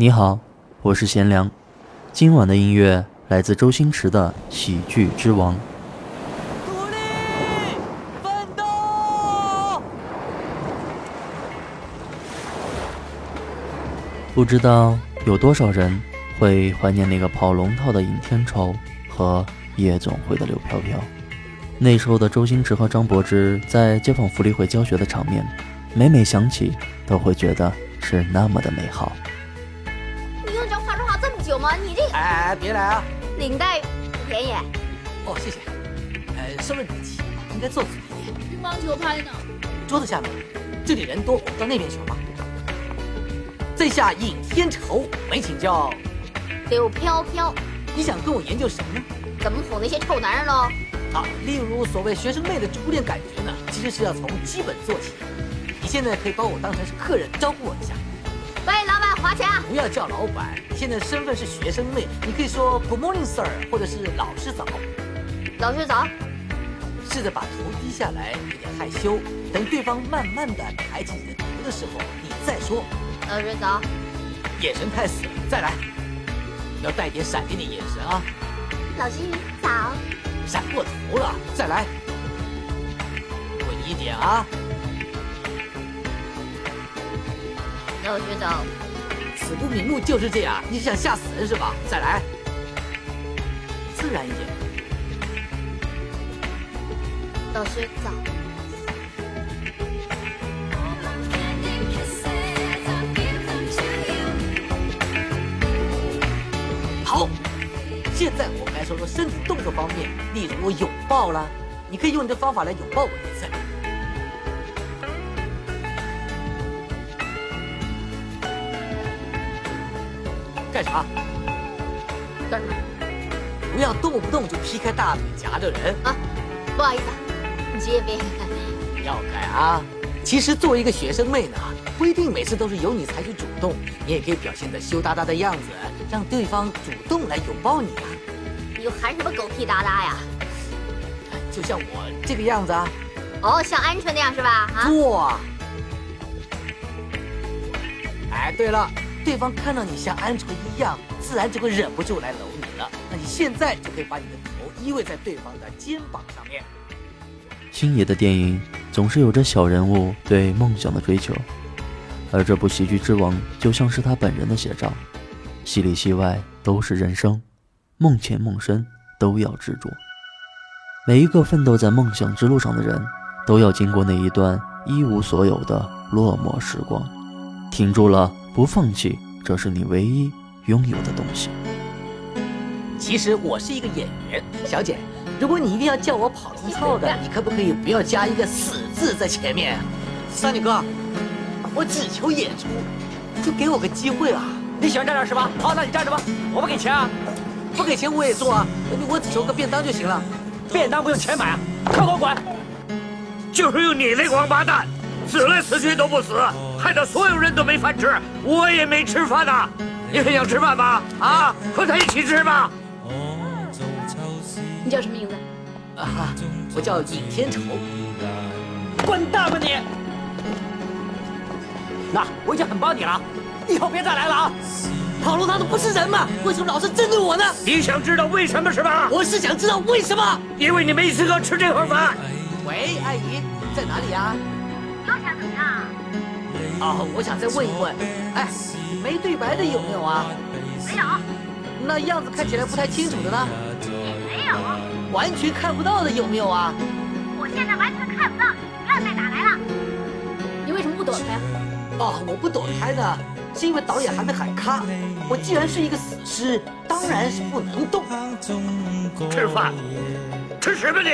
你好，我是贤良。今晚的音乐来自周星驰的《喜剧之王》。努力奋斗！不知道有多少人会怀念那个跑龙套的尹天仇和夜总会的刘飘飘。那时候的周星驰和张柏芝在街坊福利会教学的场面，每每想起都会觉得是那么的美好。有吗？你这哎，别来啊！领带不便宜。哦，谢谢。呃，收了你的气，应该坐左一点。乒乓球拍呢？桌子下面。这里人多，我到那边去吧。在下尹天仇，没请教。柳飘飘，你想跟我研究什么呢？怎么哄那些臭男人喽？啊，例如所谓学生妹的初恋感觉呢，其实是要从基本做起。你现在可以把我当成是客人，招呼我一下。花钱啊。不要叫老板，现在身份是学生妹，你可以说 Good morning, sir，或者是老师早。老师早。试着把头低下来，有点害羞。等对方慢慢的抬起你的头的时候，你再说。老师早。眼神太死了，再来。要带点闪电的眼神啊。老师早。闪过头了，再来。稳一点啊。老师早，死不瞑目就是这样。你是想吓死人是吧？再来，自然一点。老师早。好，现在我们来说说身体动作方面，例如拥抱啦，你可以用你的方法来拥抱我一次。干啥？干什么？不要动不动就劈开大腿夹着人啊！不好意思，这边。要改啊！其实作为一个学生妹呢，不一定每次都是由你采取主动，你也可以表现的羞答答的样子，让对方主动来拥抱你啊！你又喊什么狗屁哒哒呀？就像我这个样子啊！哦，像鹌鹑那样是吧？啊！哇！哎，对了。对方看到你像鹌鹑一样，自然就会忍不住来搂你了。那你现在就可以把你的头依偎在对方的肩膀上面。星爷的电影总是有着小人物对梦想的追求，而这部《喜剧之王》就像是他本人的写照，戏里戏外都是人生，梦前梦深都要执着。每一个奋斗在梦想之路上的人，都要经过那一段一无所有的落寞时光，挺住了。不放弃，这是你唯一拥有的东西。其实我是一个演员，小姐，如果你一定要叫我跑龙套的，你可不可以不要加一个死字在前面？三女哥，我只求演出，就给我个机会啊！你喜欢站这是吧？好，那你站着吧，我不给钱啊，不给钱我也做啊，我只求个便当就行了。便当不用钱买啊，快给我滚！就是用你那个王八蛋，死来死去都不死。所有人都没饭吃，我也没吃饭呐。你很想吃饭吧？啊，和他一起吃吧。你叫什么名字？啊，我叫尹天仇。滚蛋吧你！那我已经很帮你了，以后别再来了啊。跑龙套的不是人吗？为什么老是针对我呢？你想知道为什么是吧？我是想知道为什么。因为你没资格吃这盒饭。喂，阿姨，在哪里啊？哦，我想再问一问，哎，没对白的有没有啊？没有。那样子看起来不太清楚的呢？也没有。完全看不到的有没有啊？我现在完全看不到你，不要再打来了。你为什么不躲开？哦，我不躲开呢，是因为导演还没喊咔。我既然是一个死尸，当然是不能动。吃饭？吃什么你？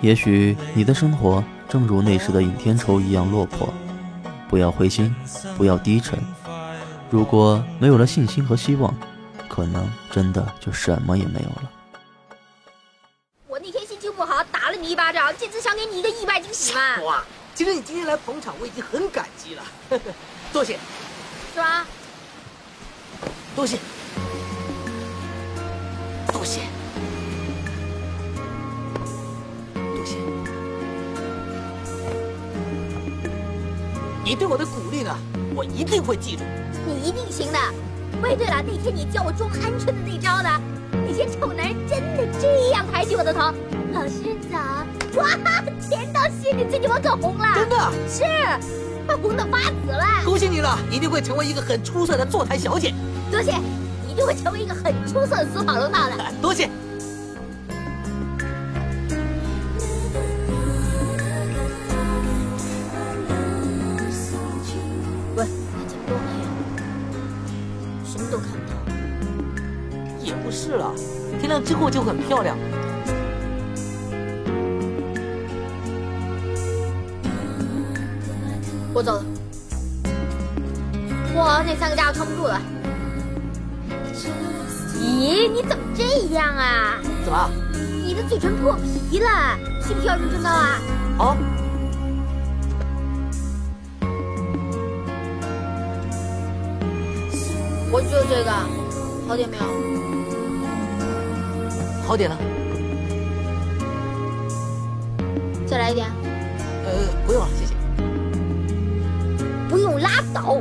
也许你的生活。正如那时的尹天仇一样落魄，不要灰心，不要低沉。如果没有了信心和希望，可能真的就什么也没有了。我那天心情不好，打了你一巴掌，这次想给你一个意外惊喜嘛。哇，其实你今天来捧场，我已经很感激了，多谢。是吧？多谢，多谢。你对我的鼓励呢，我一定会记住。你一定行的。喂，对了，那天你教我装鹌鹑的那招呢？那些臭男人真的这样抬起我的头？老师早！哇，甜到心里，最近我可红了。真的？是，快红的发紫了。恭喜你了，一定会成为一个很出色的坐台小姐。多谢，一定会成为一个很出色的死跑龙套的。多谢。之后就很漂亮。我走了。哇，那三个家伙撑不住了。咦，你怎么这样啊？怎么？你的嘴唇破皮了，需不需要润唇膏啊？好。我就这个，好点没有？好点了。再来一点。呃，不用了，谢谢。不用拉倒，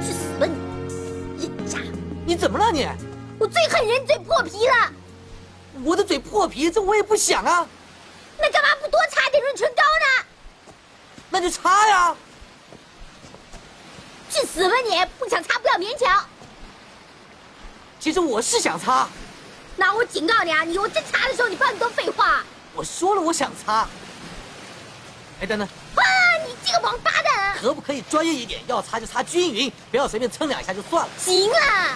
去死吧你！人渣！你怎么了你？我最恨人嘴破皮了。我的嘴破皮，这我也不想啊。那干嘛不多擦点润唇膏呢？那就擦呀。去死吧你！不想擦不要勉强。其实我是想擦。那我警告你啊，你我真擦的时候，你不要多废话。我说了我想擦。哎，等等。啊！你这个王八蛋！可不可以专业一点？要擦就擦均匀，不要随便蹭两下就算了。行了。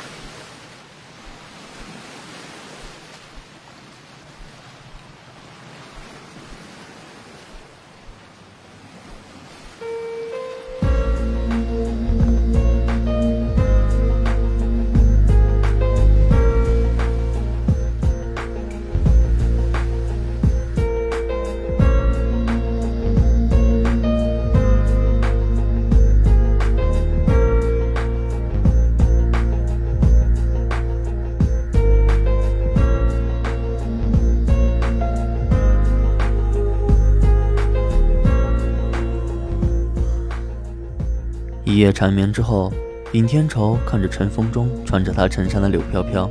一夜缠绵之后，尹天仇看着尘风中穿着他衬衫的柳飘飘，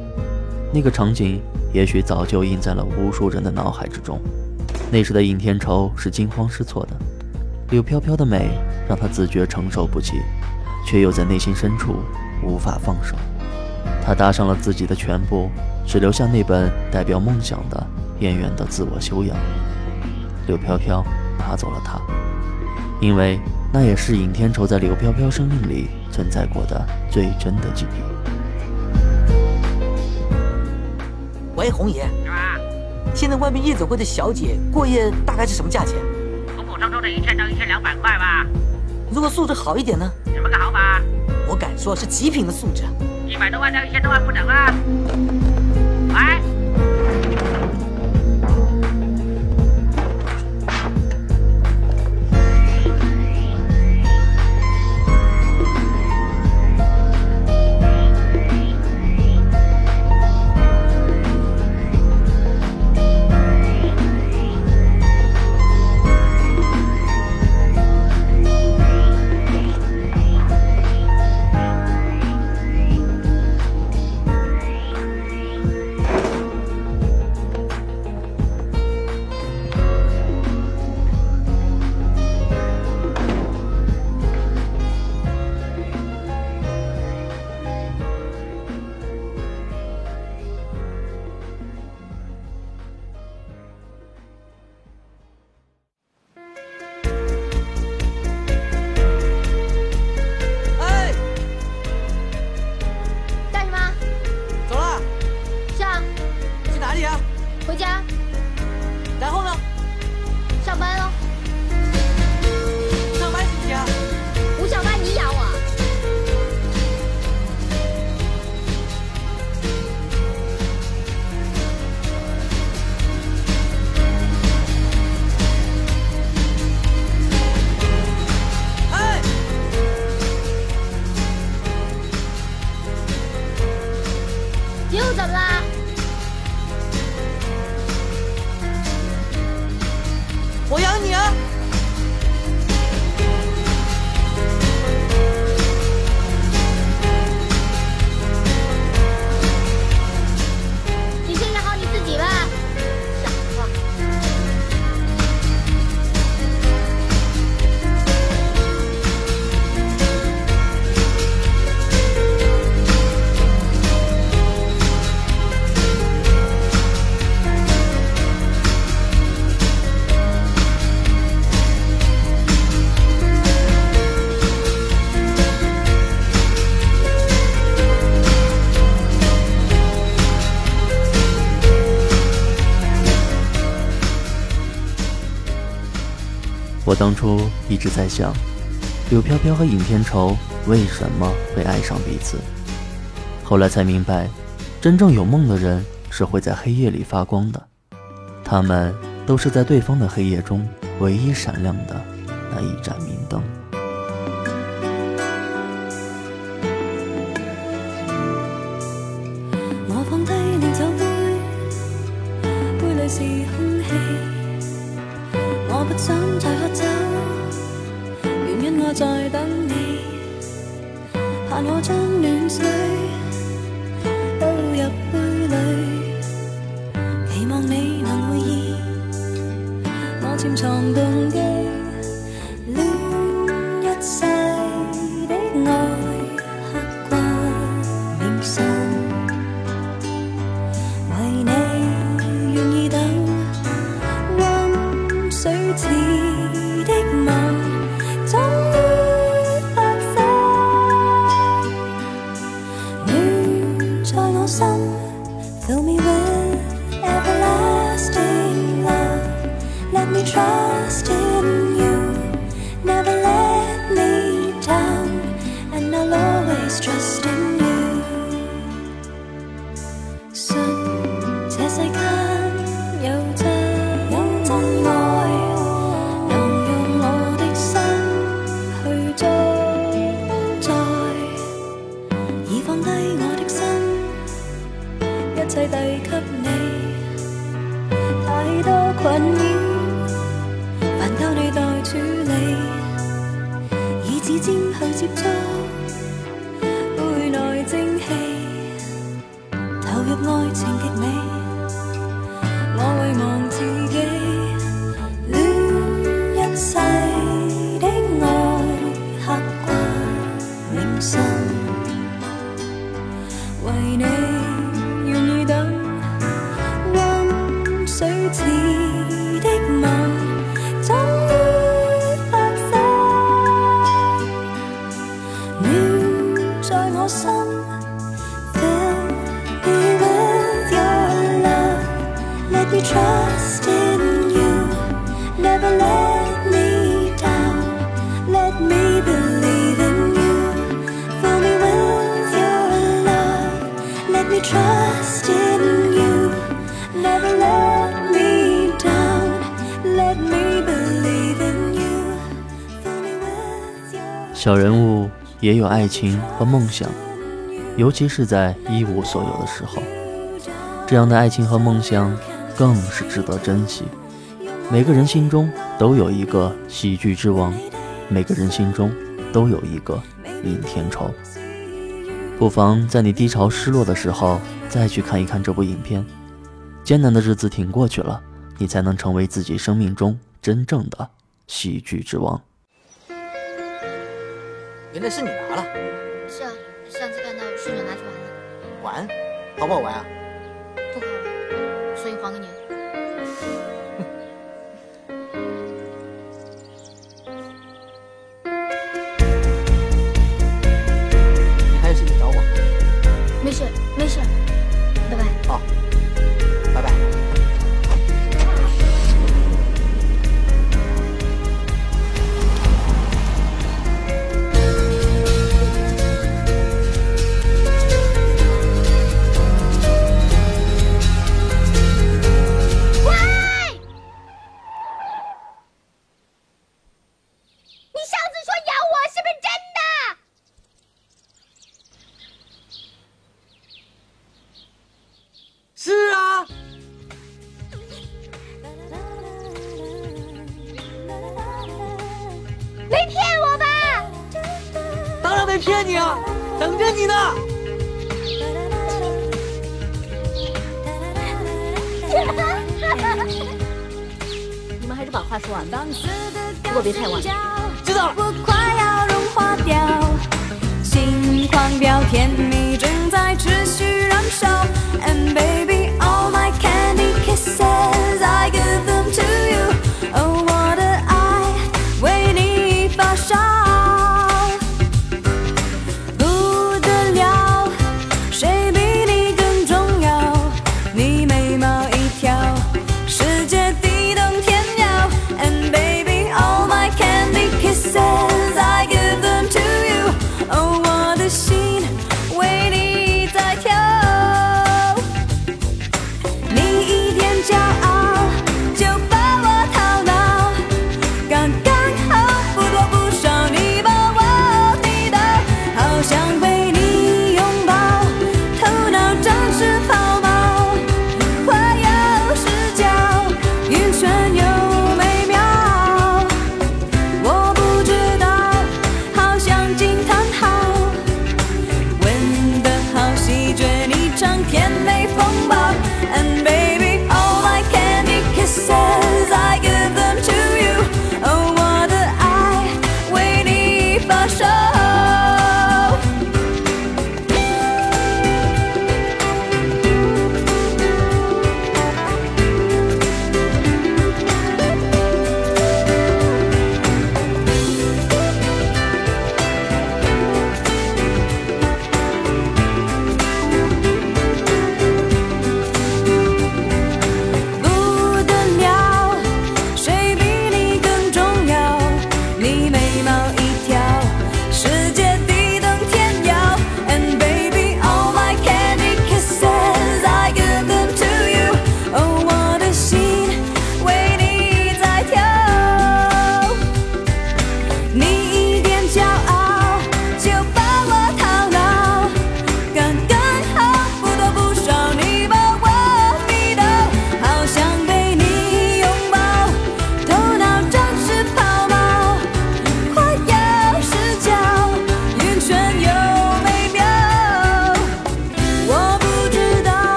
那个场景也许早就印在了无数人的脑海之中。那时的尹天仇是惊慌失措的，柳飘飘的美让他自觉承受不起，却又在内心深处无法放手。他搭上了自己的全部，只留下那本代表梦想的演员的自我修养。柳飘飘拿走了他，因为。那也是尹天仇在柳飘飘生命里存在过的最真的记忆。喂，红爷，是吧？现在外面夜总会的小姐过夜大概是什么价钱？普普通通的一千到一千两百块吧。如果素质好一点呢？什么个好法？我敢说是极品的素质。一百多万到一千多万不等啊！当初一直在想，柳飘飘和尹天仇为什么会爱上彼此？后来才明白，真正有梦的人是会在黑夜里发光的，他们都是在对方的黑夜中唯一闪亮的那一盏望你能会意。我潜藏动机，情。小人物也有爱情和梦想，尤其是在一无所有的时候，这样的爱情和梦想更是值得珍惜。每个人心中都有一个喜剧之王，每个人心中都有一个尹天仇。不妨在你低潮、失落的时候，再去看一看这部影片。艰难的日子挺过去了，你才能成为自己生命中真正的喜剧之王。原来是你拿了。是啊，上次看到顺手拿去玩了。玩？好不好玩啊？骗你啊！等着你呢。你们还是把话说完吧，不过别太晚。知道了。我快要融化掉，心狂飙，甜蜜正在持续燃烧，And baby。